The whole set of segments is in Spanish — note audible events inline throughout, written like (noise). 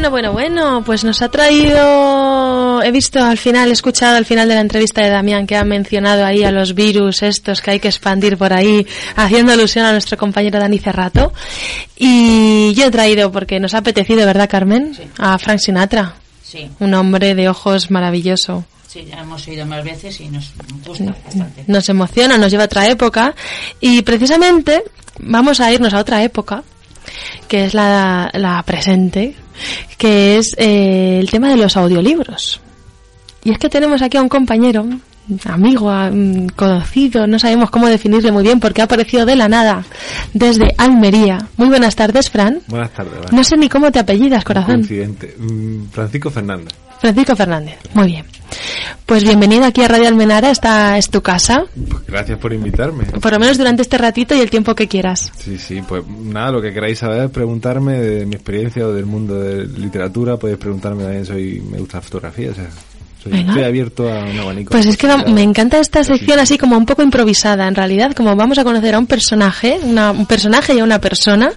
Bueno, bueno, bueno, pues nos ha traído, he visto al final, he escuchado al final de la entrevista de Damián que ha mencionado ahí a los virus estos que hay que expandir por ahí, haciendo alusión a nuestro compañero Dani Cerrato. Y yo he traído, porque nos ha apetecido, ¿verdad, Carmen? A Frank Sinatra. Sí. Un hombre de ojos maravilloso. Sí, ya hemos oído más veces y nos gusta bastante. Nos emociona, nos lleva a otra época. Y precisamente vamos a irnos a otra época, que es la, la presente, que es eh, el tema de los audiolibros. Y es que tenemos aquí a un compañero, amigo, mm, conocido, no sabemos cómo definirle muy bien porque ha aparecido de la nada desde Almería. Muy buenas tardes, Fran. Buenas tardes. Vale. No sé ni cómo te apellidas, corazón. Mm, Francisco Fernández. Francisco Fernández. Muy bien. Pues bienvenido aquí a Radio Almenara, esta es tu casa, Pues gracias por invitarme. por lo menos durante este ratito y el tiempo que quieras. Sí, sí, pues nada, lo que queráis saber, preguntarme de mi experiencia o del mundo de literatura, podéis preguntarme también, soy, me gusta la fotografía, o sea, soy, estoy abierto a un abanico. Pues es que me encanta esta sección así como un poco improvisada, en realidad, como vamos a conocer a un personaje, una- un personaje y a una persona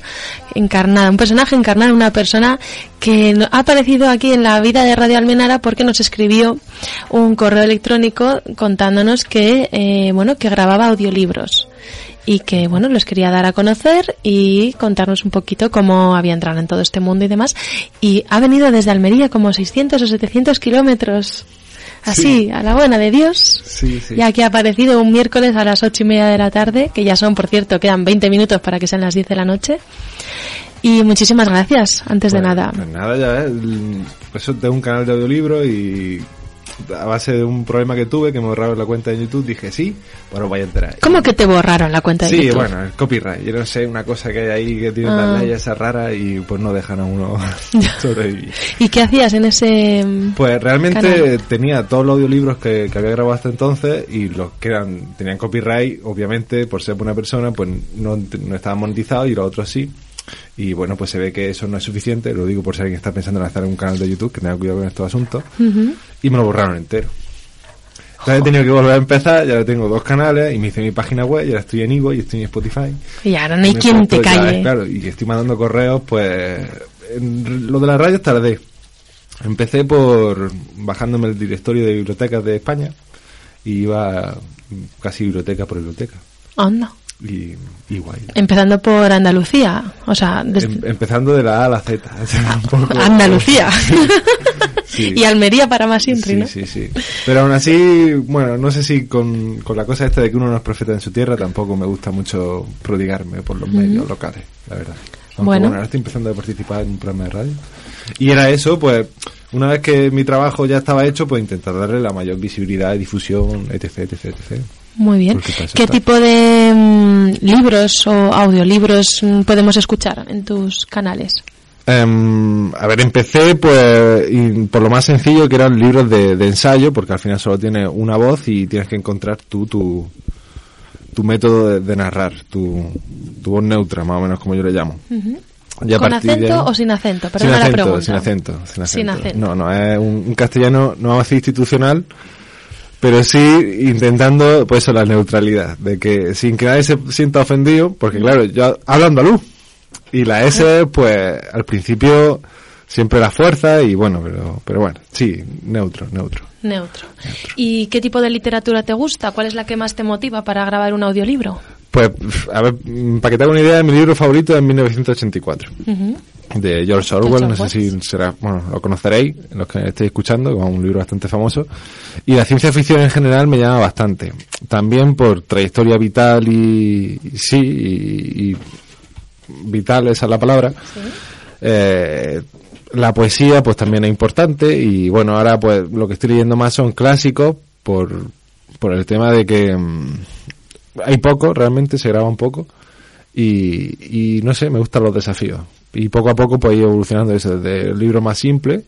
encarnada, un personaje encarnado en una persona que ha aparecido aquí en la vida de Radio Almenara porque nos escribió un correo electrónico contándonos que, eh, bueno, que grababa audiolibros y que bueno los quería dar a conocer y contarnos un poquito cómo había entrado en todo este mundo y demás. Y ha venido desde Almería como 600 o 700 kilómetros. Así Sí. a la buena de Dios. Sí, sí. ya que ha aparecido un miércoles a las ocho y media de la tarde que ya son por cierto quedan 20 minutos para que sean las 10 de la noche. Y muchísimas gracias antes de Pues- nada. Pues nada, ya pues eso tengo un canal de audiolibro y a base de un problema que tuve, que me borraron la cuenta de YouTube, dije sí, bueno, vaya a enterar. ¿cómo que te borraron la cuenta de Sí, YouTube? bueno, el copyright. Yo no sé, una cosa que hay ahí que tiene Ah. las leyes esas raras y pues no dejan a uno (laughs) (laughs) sobrevivir. ¿y qué hacías en ese Pues realmente Canal. tenía todos los audiolibros que, que había grabado hasta entonces y los que eran tenían copyright, obviamente, por ser buena persona, pues no, no estaban monetizados y los otros sí. Y bueno, pues se ve que eso no es suficiente, lo digo por si alguien está pensando en hacer un canal de YouTube, que tenga cuidado con estos asuntos, y me lo borraron entero. Entonces he tenido que volver a empezar, ya tengo dos canales y me hice mi página web, y ahora estoy en Ivo y estoy en Spotify. y ahora no hay quien te ya, calle claro, y estoy mandando correos, pues. en lo de las radios tardé. Empecé por bajándome el directorio de bibliotecas de España y iba casi biblioteca por biblioteca. Anda. Y, y guay. Empezando por Andalucía, o sea, desde Em- empezando de la A a la Z. (laughs) poco- Andalucía. (laughs) Sí. y Almería para más siempre, Sí, ¿no? sí, sí. Pero aún así, bueno, no sé si con, con la cosa esta de que uno no es profeta en su tierra, tampoco me gusta mucho prodigarme por los medios locales, la verdad. Aunque Bueno. bueno. ahora estoy empezando a participar en un programa de radio. Y era eso, pues, una vez que mi trabajo ya estaba hecho, pues intentar darle la mayor visibilidad, difusión, etc, etc, etc. Muy bien. ¿Qué tipo de mm, libros o audiolibros mm, podemos escuchar en tus canales? Em, a ver, empecé pues y por lo más sencillo que eran libros de, de ensayo, porque al final solo tiene una voz y tienes que encontrar tú tu, tu método de, de narrar, tu, tu voz neutra, más o menos como yo le llamo. Y a ¿Con de acento o sin acento? sin Perdona la acento, pregunta. sin acento, sin Sin acento. acento. No, no, es un, un castellano, no vamos a decir institucional, pero sí intentando, pues eso, la neutralidad, de que sin que nadie se sienta ofendido, porque claro, yo hablo andaluz, y la S, pues, al principio siempre la fuerza, y bueno, pero, pero bueno, sí, neutro, neutro. Neutro. ¿Y qué tipo de literatura te gusta? ¿Cuál es la que más te motiva para grabar un audiolibro? Pues, a ver, para que te haga una idea, mi libro favorito es 1984. Ujú. De George Orwell, George no sé si será, bueno, lo conoceréis, los que estéis escuchando, es un libro bastante famoso. Y la ciencia ficción en general me llama bastante. También por trayectoria vital y, y sí, y, y vital, esa es la palabra. Eh, la poesía pues también es importante y bueno, ahora pues lo que estoy leyendo más son clásicos por, por el tema de que mm, hay poco, realmente se graba un poco y, y no sé, me gustan los desafíos. Y poco a poco pues ido evolucionando eso, desde el libro más simple,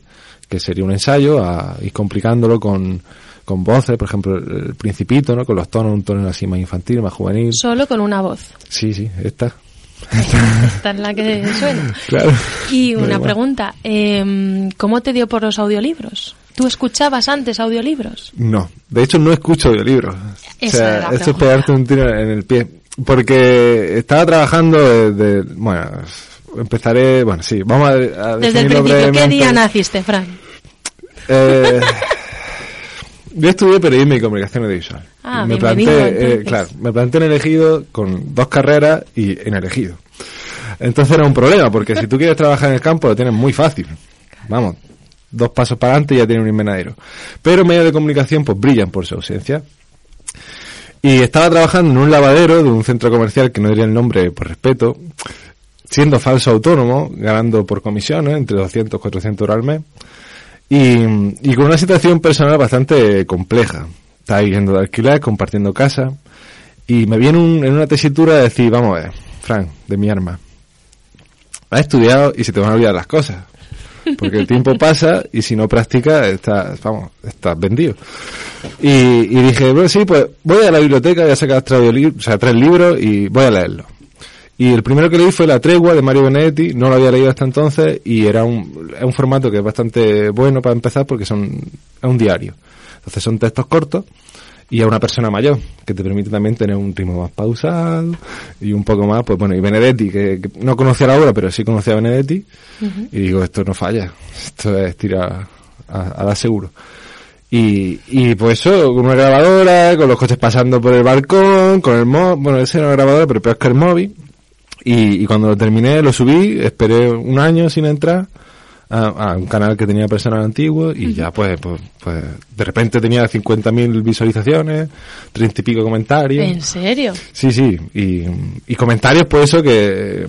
que sería un ensayo, a ir complicándolo con, con voces, por ejemplo, el, Principito, ¿no? Con los tonos, un tono así más infantil, más juvenil. Solo con una voz. Sí, sí, esta. Esta es la que suena. (laughs) Claro. Y una pregunta, eh, ¿cómo te dio por los audiolibros? ¿Tú escuchabas antes audiolibros? No, de hecho no escucho audiolibros. Esa o sea, era la esto es pegarte un tiro en el pie. Porque estaba trabajando desde, bueno, empezaré, bueno, sí, vamos a, a Desde el principio, ¿qué día naciste, Fran? Eh, yo estudié periodismo y comunicación audiovisual. Ah, me planté, eh, claro, me planté en elegido con dos carreras y en elegido. Entonces era un problema, porque si tú quieres trabajar en el campo lo tienes muy fácil. Vamos, dos pasos para adelante y ya tienes un invernadero. Pero medios de comunicación pues brillan por su ausencia. Y estaba trabajando en un lavadero de un centro comercial que no diría el nombre por respeto, siendo falso autónomo, ganando por comisiones entre 200 y 400 euros al mes, y, y con una situación personal bastante compleja. Estaba viviendo de alquiler, compartiendo casa, y me viene un- en una tesitura de decir, vamos a ver, Frank, de mi arma, has estudiado y se te van a olvidar las cosas. Porque el tiempo pasa y si no practicas, estás, vamos, estás vendido. Y, y dije, bueno, sí, pues voy a la biblioteca, voy a sacar tres, o tres libros y voy a leerlos. Y el primero que leí fue La Tregua de Mario Benedetti, no lo había leído hasta entonces y era un, es un formato que es bastante bueno para empezar porque son, es un diario. Entonces son textos cortos y a una persona mayor, que te permite también tener un ritmo más pausado y un poco más, pues bueno, y Benedetti, que, que no conocía la obra, pero sí conocía a Benedetti, y digo, esto no falla, esto es tirar a, a dar seguro. Y, y pues eso, con una grabadora, con los coches pasando por el balcón, con el móvil, bueno, ese era una grabadora, pero peor que el móvil. Y, y cuando lo terminé, lo subí, esperé un año sin entrar a, a un canal que tenía personal antiguo y ya pues, pues, pues, de repente tenía 50.000 visualizaciones, 30 y pico comentarios. ¿En serio? Sí, sí, y, y comentarios pues eso que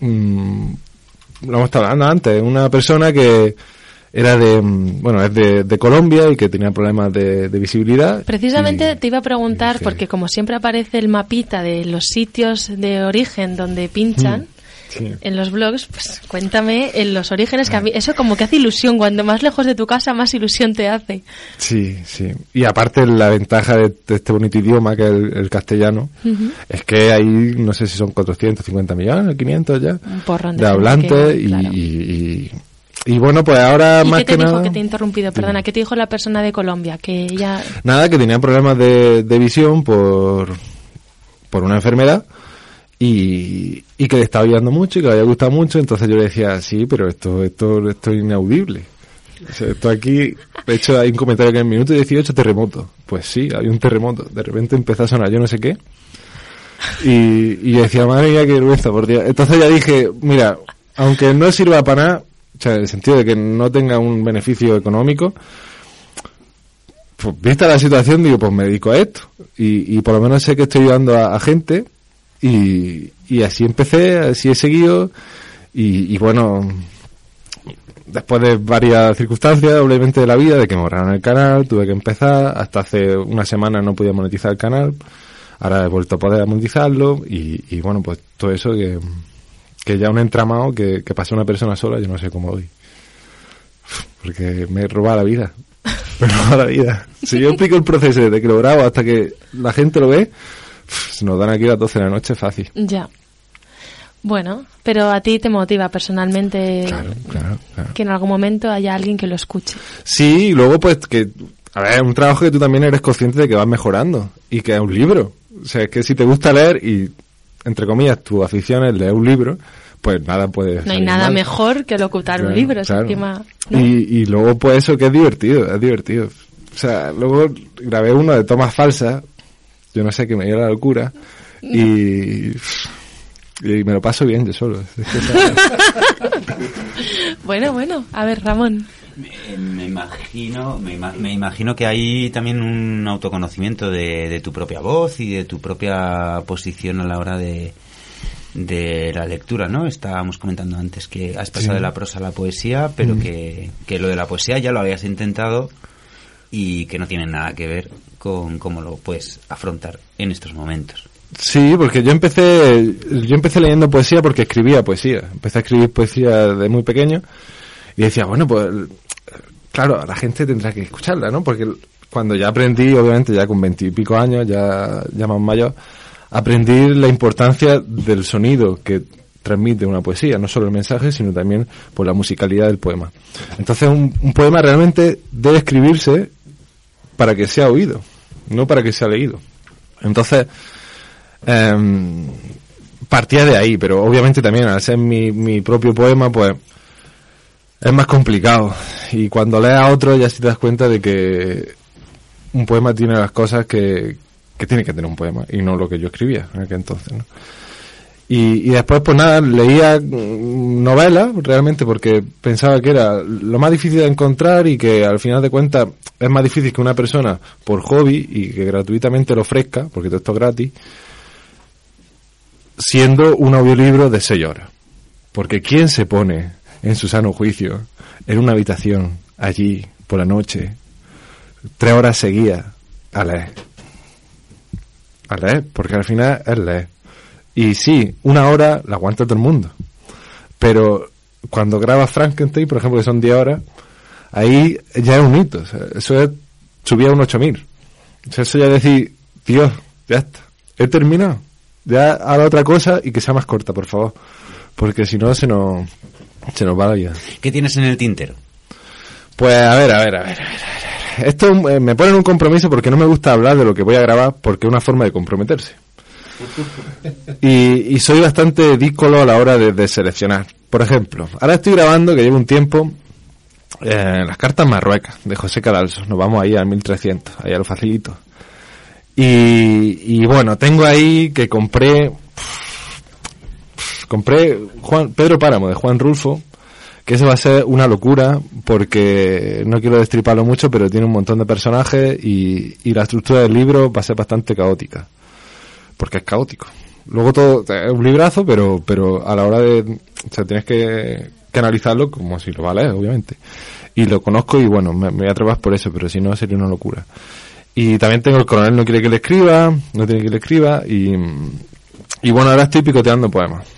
mm, lo hemos estado hablando antes, una persona que era de, mm, bueno, es de, de Colombia y que tenía problemas de, de visibilidad. Precisamente y- te iba a preguntar, porque como siempre aparece el mapita de los sitios de origen donde pinchan, Mm, sí. en los blogs, pues cuéntame en los orígenes, que a mí eso como que hace ilusión, cuando más lejos de tu casa más ilusión te hace. Sí, sí. Y aparte la ventaja de, de este bonito idioma que es el, el castellano es que hay, no sé si son 450 millones, 500 ya, Un de hablantes que- y, claro. y, y- y bueno, pues ahora ¿Y más qué te que dijo nada... que te he interrumpido? Perdona, ¿qué te dijo la persona de Colombia? Que ella... Nada, que tenía problemas de, de visión por, por una enfermedad y, y que le estaba ayudando mucho y que le había gustado mucho. Entonces yo le decía, sí, pero esto, esto, esto es inaudible. O sea, esto aquí, de hecho hay un comentario que en el minuto 18 terremoto. Pues sí, hay un terremoto. De repente empezó a sonar yo no sé qué. Y, y yo decía, madre mía, qué vergüenza, por Dios. Entonces ya dije, mira, aunque no sirva para nada, o sea, en el sentido de que no tenga un beneficio económico, pues vista la situación, digo, pues me dedico a esto. Y, y por lo menos sé que estoy ayudando a, gente. Y, y así empecé, así he seguido. Y, bueno, después de varias circunstancias, obviamente, de la vida, de que me el canal, tuve que empezar. Hasta hace una semana no podía monetizar el canal. Ahora he vuelto a poder monetizarlo. Y bueno, pues todo eso que, que ya un entramado que, que pasó una persona sola, yo no sé cómo hoy. Porque me roba la vida. (laughs) Me roba la vida. Si yo explico el proceso desde que lo grabo hasta que la gente lo ve, se nos dan aquí a las 12 de la noche fácil. Ya. Bueno, pero a ti te motiva personalmente Claro, claro, claro. que en algún momento haya alguien que lo escuche. Sí, y luego pues que, a ver, es un trabajo que tú también eres consciente de que vas mejorando y que es un libro. O sea, es que si te gusta leer y, entre comillas, tu afición es leer un libro, pues nada puede No hay nada mal. mejor que locutar un Claro, libro, es claro. encima... ¿no? Y, y luego pues eso que es divertido, es divertido. O sea, luego grabé uno de tomas falsas, yo no sé, que me dio la locura, y, y me lo paso bien yo solo. (laughs) (laughs) Bueno, bueno, a ver, Ramón. Me, me imagino, me, me imagino que hay también un autoconocimiento de, de tu propia voz y de tu propia posición a la hora de, de la lectura, ¿no? Estábamos comentando antes que has pasado Sí. de la prosa a la poesía, pero Mm. que, que lo de la poesía ya lo habías intentado y que no tiene nada que ver con cómo lo puedes afrontar en estos momentos. Sí, porque yo empecé, yo empecé leyendo poesía porque escribía poesía. Empecé a escribir poesía de muy pequeño y decía, bueno, pues, claro, la gente tendrá que escucharla, ¿no? Porque cuando ya aprendí, obviamente ya con veintipico años, ya, ya más mayor, aprendí la importancia del sonido que transmite una poesía, no solo el mensaje, sino también por la musicalidad del poema. Entonces un, un poema realmente debe escribirse para que sea oído, no para que sea leído. Entonces, Em, partía de ahí, pero obviamente también al ser mi, mi propio poema, pues es más complicado. Y cuando lees a otro ya sí te das cuenta de que un poema tiene las cosas que, que tiene que tener un poema y no lo que yo escribía en aquel entonces, ¿no? Y, y después, pues nada, leía mm, novelas realmente porque pensaba que era lo más difícil de encontrar y que al final de cuentas es más difícil que una persona por hobby y que gratuitamente lo ofrezca, porque todo esto es gratis, siendo un audiolibro de 6 horas. Porque ¿quién se pone en su sano juicio en una habitación allí por la noche, tres horas seguidas, a leer? A leer, porque al final es leer. Y sí, una hora la aguanta todo el mundo. Pero cuando grabas Frankenstein, por ejemplo, que son 10 horas, ahí ya es un hito. Eso es subir a un 8000. O sea, eso ya es decir, Dios, ya está. He terminado. Ya haga otra cosa y que sea más corta, por favor. Porque si no, se nos, se nos va la vida. ¿Qué tienes en el tintero? Pues a ver, a ver, a ver, a ver. a ver. Esto eh, me pone en un compromiso porque no me gusta hablar de lo que voy a grabar porque es una forma de comprometerse. Y, y soy bastante dícolo a la hora de, de seleccionar. Por ejemplo, ahora estoy grabando, que llevo un tiempo, eh, las cartas marruecas de José Cadalso. Nos vamos ahí al 1300, ahí a lo facilito. Y, y bueno, tengo ahí que compré, compré Juan, Pedro Páramo de Juan Rulfo, que eso va a ser una locura porque no quiero destriparlo mucho, pero tiene un montón de personajes y, y la estructura del libro va a ser bastante caótica, porque es caótico. Luego todo es un librazo, pero pero a la hora de, o sea, tienes que, que analizarlo como si lo va a leer, obviamente. Y lo conozco y bueno, me, me voy a atrever por eso, pero si no sería una locura. Y también tengo el coronel no quiere que le escriba, no tiene que le escriba y, y bueno, ahora estoy picoteando poemas.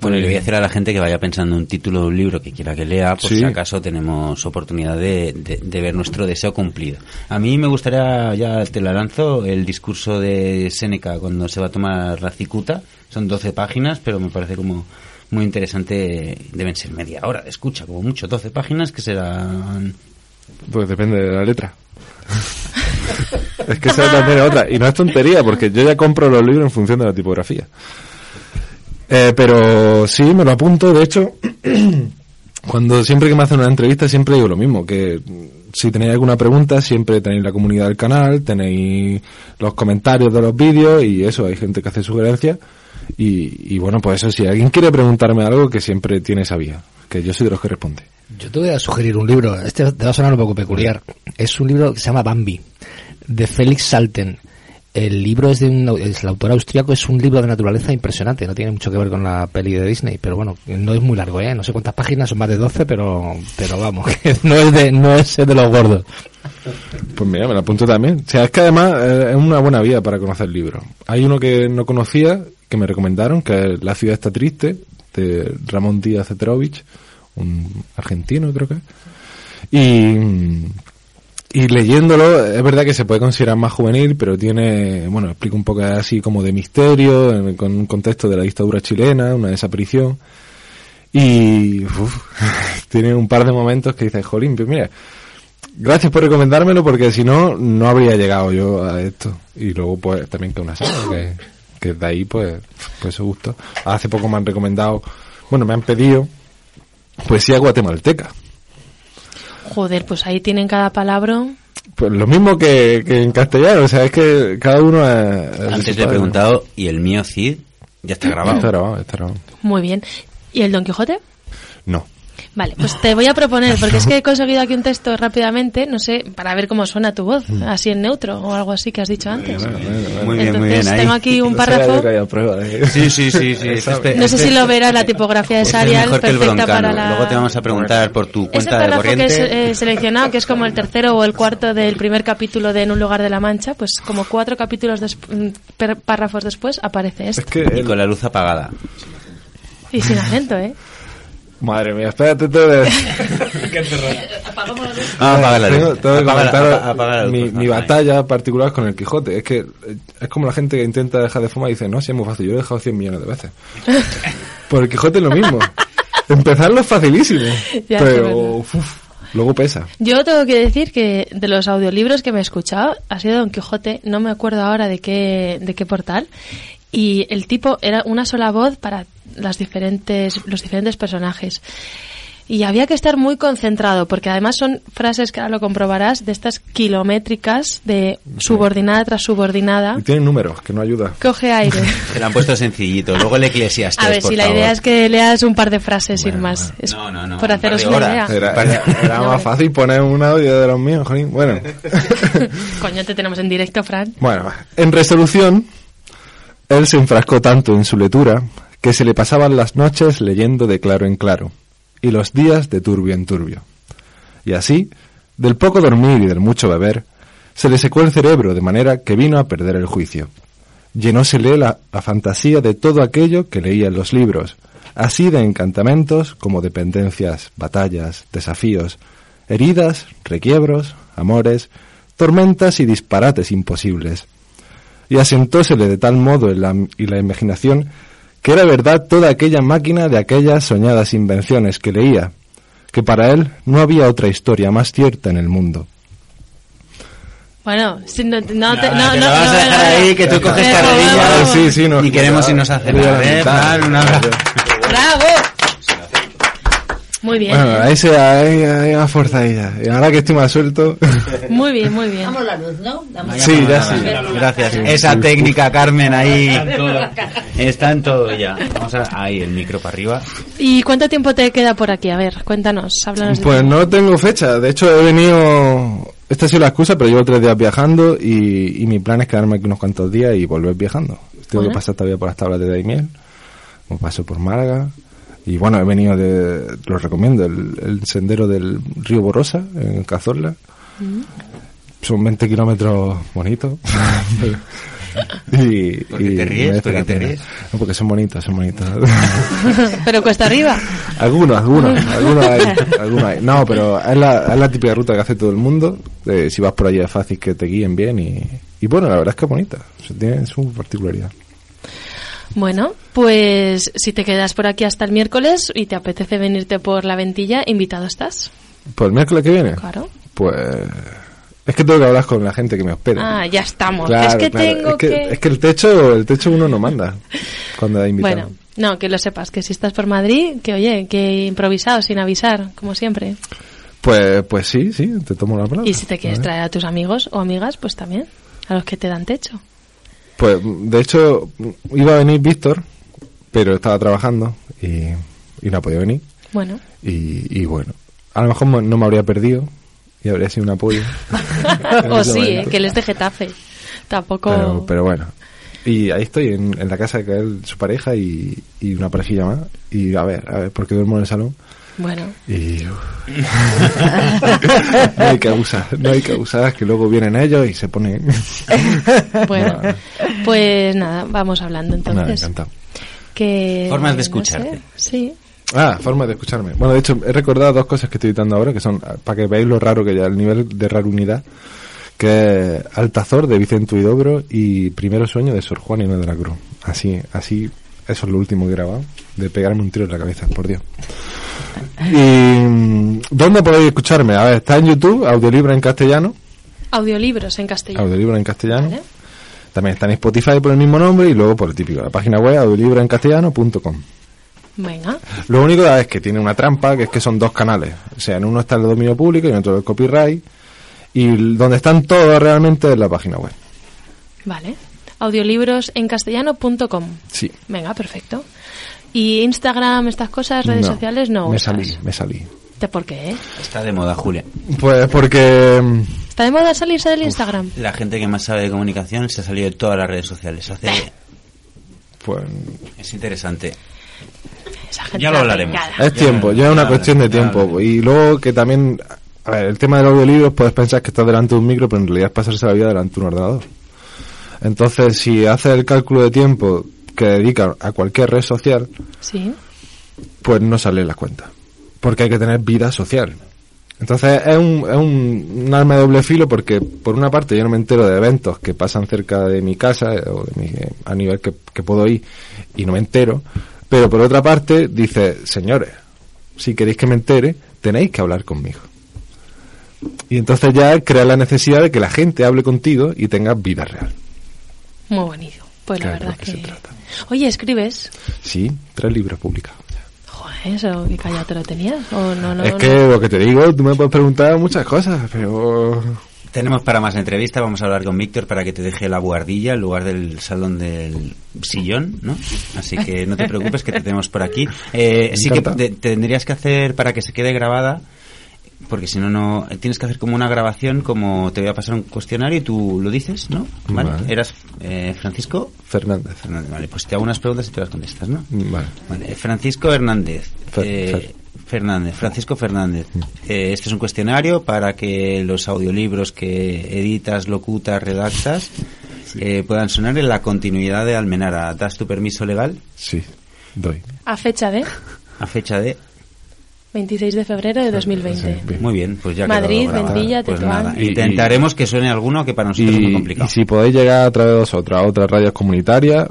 Bueno, y le voy a decir a la gente que vaya pensando en un título de un libro que quiera que lea, por Sí. si acaso tenemos oportunidad de, de- de ver nuestro deseo cumplido. A mí me gustaría, ya te la lanzo, el discurso de Séneca cuando se va a tomar la cicuta. Son 12 páginas, pero me parece como muy interesante. Deben ser media hora de escucha, como mucho. 12 páginas que serán... Pues depende de la letra. (laughs) es que esa es también otra. Y no es tontería, porque yo ya compro los libros en función de la tipografía. Eh, pero sí, me lo apunto. De hecho, (clears throat) cuando siempre que me hacen una entrevista, siempre digo lo mismo, que si tenéis alguna pregunta, siempre tenéis la comunidad del canal, tenéis los comentarios de los vídeos y eso, hay gente que hace sugerencias. Y, y bueno, pues eso, si alguien quiere preguntarme algo, que siempre tiene esa vía, que yo soy de los que responde. Yo te voy a sugerir un libro, este te va a sonar un poco peculiar. Es un libro que se llama Bambi, de Félix Salten. El libro es de un, es el autor austriaco, es un libro de naturaleza impresionante, no tiene mucho que ver con la peli de Disney, pero bueno, no es muy largo, ¿eh? No sé cuántas páginas, son más de 12, pero, pero vamos, (laughs) no es de, no es de los gordos. Pues mira, me lo apunto también. O sea, es que además eh, es una buena vía para conocer libros. Hay uno que no conocía, que me recomendaron, que es La ciudad está triste, de Ramón Díaz Zetrovich, un argentino creo que. Y, y leyéndolo, es verdad que se puede considerar más juvenil, pero tiene, bueno, explica un poco así como de misterio, con un contexto de la dictadura chilena, una desaparición. Y uf, (laughs) tiene un par de momentos que dices, jolín, pues mira, gracias por recomendármelo porque si no, no habría llegado yo a esto. Y luego pues también que una saga, que, que de ahí pues, pues eso gusto. Hace poco me han recomendado, bueno, me han pedido poesía guatemalteca. Joder, pues ahí tienen cada palabra. Pues lo mismo que, que en castellano, o sea, es que cada uno es... Antes le he preguntado, ¿y el mío Cid? Ya está grabado. Está grabado, está grabado. Muy bien. ¿Y el Don Quijote? No. Vale, pues te voy a proponer, porque es que he conseguido aquí un texto rápidamente, no sé, para ver cómo suena tu voz, así en neutro o algo así que has dicho antes. Muy bien, muy Entonces, bien. Ahí. tengo aquí un (laughs) párrafo. que de- (laughs) Sí, sí, sí, sí. Este- No sé este- si lo verás, la tipografía de este es Sarial, que el perfecta broncano. para la... Luego te vamos a preguntar por tu cuenta de párrafo que corriente. he seleccionado, que es como el tercero o el cuarto del primer capítulo de En un lugar de la Mancha, pues como cuatro capítulos, des- mm, párrafos después, aparece Es esto. que... Y el- con la luz apagada. Y sin acento, ¿eh? Madre mía, espérate tú de... (laughs) Ah, apaga la luz. Tengo, tengo que Apaga la- apaga luz, mi, favor. batalla particular con el Quijote. Es que eh, es como la gente que intenta dejar de fumar y dice, no, si es muy fácil, yo lo he dejado 100 millones de veces. (laughs) Por el Quijote es lo mismo. (laughs) Empezarlo es facilísimo, Ya, pero uf, luego pesa. Yo tengo que decir que de los audiolibros que me he escuchado ha sido Don Quijote, no me acuerdo ahora de qué, de qué portal, y el tipo era una sola voz para las diferentes, los diferentes personajes. Y había que estar muy concentrado, porque además son frases que ahora lo comprobarás, de estas kilométricas de subordinada tras subordinada. Y tiene números, que no ayuda. Coge aire. (laughs) Se lo han puesto sencillito. Luego el eclesiastés, A ver, por si la favor. idea es que leas un par de frases sin más. Es No, no, no, Por haceros una idea. Era, era- era más fácil poner un audio de los míos, jolín. Bueno. (laughs) Coño, te tenemos en directo, Fran. Bueno, en resolución, él se enfrascó tanto en su lectura que se le pasaban las noches leyendo de claro en claro y los días de turbio en turbio. Y así, del poco dormir y del mucho beber, se le secó el cerebro de manera que vino a perder el juicio. Llenósele la, fantasía de todo aquello que leía en los libros, así de encantamentos como dependencias, batallas, desafíos, heridas, requiebros, amores, tormentas y disparates imposibles. Y asentósele de tal modo en la, la imaginación que era verdad toda aquella máquina de aquellas soñadas invenciones que leía, que para él no había otra historia más cierta en el mundo. Bueno, si no, no, te- no, No, no, vas a no, dejar no. ahí, que tú coges carrerilla. Sí, sí, no, y queremos irnos a cenar, ¿eh? ¡Bravo! Muy bien, Bueno, ahí se ahí, ahí va forzadilla. Y ahora que estoy más suelto. (laughs) muy bien, muy bien. Damos la luz, ¿no? Damos Sí, ya sí. Gracias. Esa técnica, Carmen, ahí. (laughs) Está en todo ya. Vamos a... Ahí, el micro para arriba. ¿Y cuánto tiempo te queda por aquí? A ver, cuéntanos, háblanos Pues no tengo fecha. De hecho, he venido. Esta ha sido la excusa, pero llevo tres días viajando y, y mi plan es quedarme aquí unos cuantos días y volver viajando. Tengo Bueno. que pasar todavía por las tablas de Daimiel. Me paso por Málaga. Y bueno, he venido de. Lo recomiendo, el, el sendero del río Borosa, en Cazorla. Mm. Son 20 kilómetros bonitos. (laughs) y, ¿Por qué y te ríes? merece ¿Por qué la te pena. ríes? No, porque son bonitos, son bonitos. (laughs) Pero cuesta arriba. Algunos, algunos, (laughs) algunos hay, algunos hay. No, pero es la, es la típica ruta que hace todo el mundo. Eh, si vas por allí es fácil que te guíen bien y, y bueno, la verdad es que es bonita. O sea, tiene su particularidad. Bueno, pues si te quedas por aquí hasta el miércoles y te apetece venirte por la ventilla, invitado estás. Pues el miércoles que viene, Claro. pues es que tengo que hablar con la gente que me hospeda. Ah, ya estamos. Claro, es que claro. tengo es que, que... es que el techo, el techo uno no manda cuando hay invitado. Bueno, no, que lo sepas, que si estás por Madrid, que oye, que improvisado, sin avisar, como siempre. Pues, pues sí, sí, te tomo la palabra. Y si te quieres traer a tus amigos o amigas, pues también, a los que te dan techo. Pues de hecho iba a venir Víctor, pero estaba trabajando y, y no ha podido venir. Bueno, Y, y bueno, a lo mejor no me habría perdido y habría sido un apoyo. (laughs) O sí, eh, que él es de Getafe. Tampoco... Pero, pero bueno. Y ahí estoy, en, en la casa de él, su pareja y, y una parejilla más. Y a ver, a ver, porque duermo en el salón. Bueno, Y. (laughs) no hay que abusar, no hay que abusar, que luego vienen ellos y se ponen. (laughs) bueno. No, Pues nada, vamos hablando Nada, entonces. encantado. que Formas de no sé, escucharte. sí. Ah, forma de escucharme. Bueno, de hecho, he recordado dos cosas que estoy editando ahora, que son, para que veáis lo raro que ya, el nivel de rarunidad, que es Altazor de Vicente Huidobro y Primero Sueño de Sor Juan Inés de la Cruz. Así, así, eso es lo último que he grabado, de pegarme un tiro en la cabeza, por Dios. Y, mm, ¿dónde podéis escucharme? A ver, está en YouTube, audiolibro en castellano, Audiolibros en castellano. audiolibro en castellano. Vale. También está en Spotify por el mismo nombre y luego por el típico, la página web audiolibroencastellano.com. Venga, Lo único es que tiene una trampa, que es que son dos canales. O sea, en uno está el dominio público y en otro el copyright. Y donde están todos realmente es la página web. vale. Audiolibros en castellano.com. Sí. Venga, perfecto. ¿Y Instagram, estas cosas, redes No, sociales? No Me usas. salí, me salí. ¿De ¿Por qué? Está de moda, Julia. Pues porque... mm, ¿Está de moda salirse del Instagram? La gente que más sabe de comunicación se ha salido de todas las redes sociales. Hace... Pues Es interesante. Esa gente Ya lo hablaremos. es tiempo, ya es una ya cuestión de tiempo. Y luego que también... A ver, el tema del audiolibro puedes pensar que estás delante de un micro, pero en realidad es pasarse la vida delante de un ordenador. Entonces, si haces el cálculo de tiempo que dedica a cualquier red social, Sí. pues no sale en las cuentas. Porque hay que tener vida social. Entonces es un, es un, un arma de doble filo porque por una parte yo no me entero de eventos que pasan cerca de mi casa eh, o de mi, a nivel que, que puedo ir y no me entero. Pero por otra parte dice, señores, si queréis que me entere, tenéis que hablar conmigo. Y entonces ya crea la necesidad de que la gente hable contigo y tenga vida real. Muy bonito. Pues la verdad que... qué se trata. Oye, ¿escribes? Sí, tres libros publicados. Joder, eso, ¿qué callado te lo tenías? ¿O no, no, es no? que lo que te digo, tú me puedes preguntar muchas cosas, pero... Tenemos para más entrevista, vamos a hablar con Víctor para que te deje la buhardilla en lugar del salón del sillón, ¿no? Así que no te preocupes que te tenemos por aquí. Eh, sí que te- tendrías que hacer para que se quede grabada, porque si no, no, tienes que hacer como una grabación, como te voy a pasar un cuestionario y tú lo dices, ¿no? ¿Vale? Vale. ¿Eras eh, Francisco? Fernández. Fernández, vale, pues te hago unas preguntas y te las contestas, ¿no? Vale. Vale, Francisco Hernández. Fer- Eh, Fer. Fernández, Francisco Fernández. Eh, este es un cuestionario para que los audiolibros que editas, locutas, redactas eh, puedan sonar en la continuidad de Almenara. ¿Das tu permiso legal Sí, doy. A fecha de a fecha de...? 26 de febrero de 2020. Sí, bien. Muy bien, pues ya Madrid. Vendilla, Pues Tetuán. nada, Y- intentaremos que suene alguno que para nosotros es muy Y, complicado. y si podéis llegar a través de vosotros a otras radios comunitarias,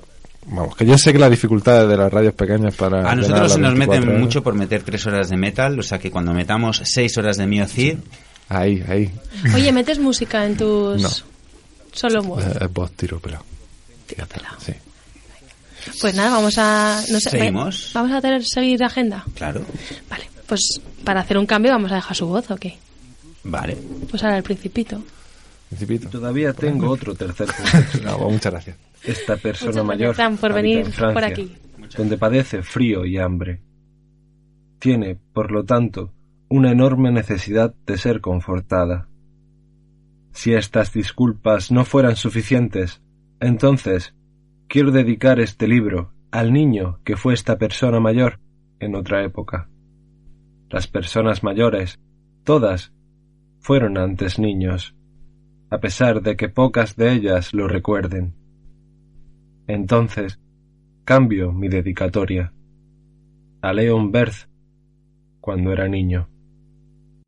vamos, que yo sé que las dificultades de las radios pequeñas para... A nosotros se nos 24 meten horas- mucho por meter tres horas de metal, o sea que cuando metamos seis horas de Miocid, Ahí, ahí. Oye, ¿metes música en tus...? No. Solo voz. Eh, Es voz tiro pelado. Tiro pelado. Sí. Pues nada, vamos a... No sé, Seguimos. ¿Vamos a tener seguir agenda? claro, Vale, pues para hacer un cambio vamos a dejar su voz, ¿o qué? vale. Pues ahora el principito. Principito. Todavía tengo otro tercer (laughs) punto. No, pues muchas gracias. Esta persona Muchas mayor gracias, Fran, por venir en Francia, por aquí. donde padece frío y hambre. Tiene, por lo tanto, una enorme necesidad de ser confortada. Si estas disculpas no fueran suficientes, entonces quiero dedicar este libro al niño que fue esta persona mayor en otra época. Las personas mayores, todas, fueron antes niños, a pesar de que pocas de ellas lo recuerden. Entonces, cambio mi dedicatoria a Leon Berth cuando era niño.